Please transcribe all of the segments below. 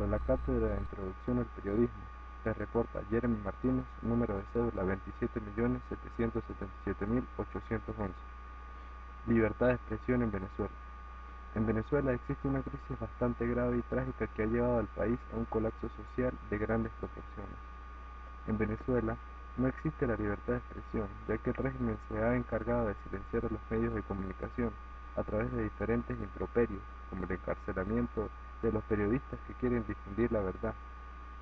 Para la cátedra de Introducción al Periodismo, se reporta Jeremy Martínez, número de cédula 27.777.811. Libertad de expresión en Venezuela. En Venezuela existe una crisis bastante grave y trágica que ha llevado al país a un colapso social de grandes proporciones. En Venezuela no existe la libertad de expresión, ya que el régimen se ha encargado de silenciar a los medios de comunicación a través de diferentes improperios, como el encarcelamiento de los periodistas que quieren difundir la verdad,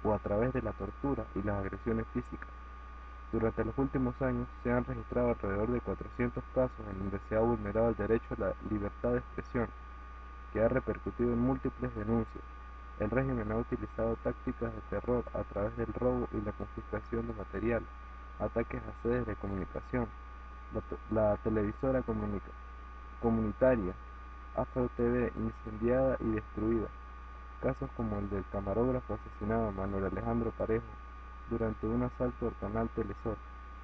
o a través de la tortura y las agresiones físicas. Durante los últimos años se han registrado alrededor de 400 casos en donde se ha vulnerado el derecho a la libertad de expresión, que ha repercutido en múltiples denuncias. El régimen ha utilizado tácticas de terror a través del robo y la confiscación de material, ataques a sedes de comunicación, la, televisora comunitaria, Afro TV incendiada y destruida, casos como el del camarógrafo asesinado Manuel Alejandro Parejo durante un asalto al canal Telesor.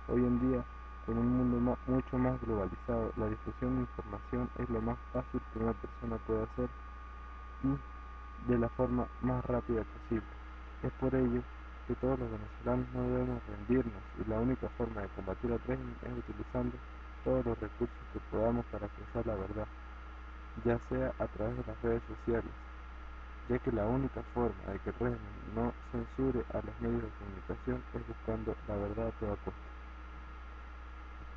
Hoy en día, con un mundo mucho más globalizado, la difusión de información es lo más fácil que una persona puede hacer y de la forma más rápida posible. Es por ello que todos los venezolanos no debemos rendirnos y la única forma de combatir al régimen es utilizando todos los recursos que podamos para expresar la verdad, ya sea a través de las redes sociales, ya que la única forma de que el régimen no censure a los medios de comunicación es buscando la verdad a toda costa.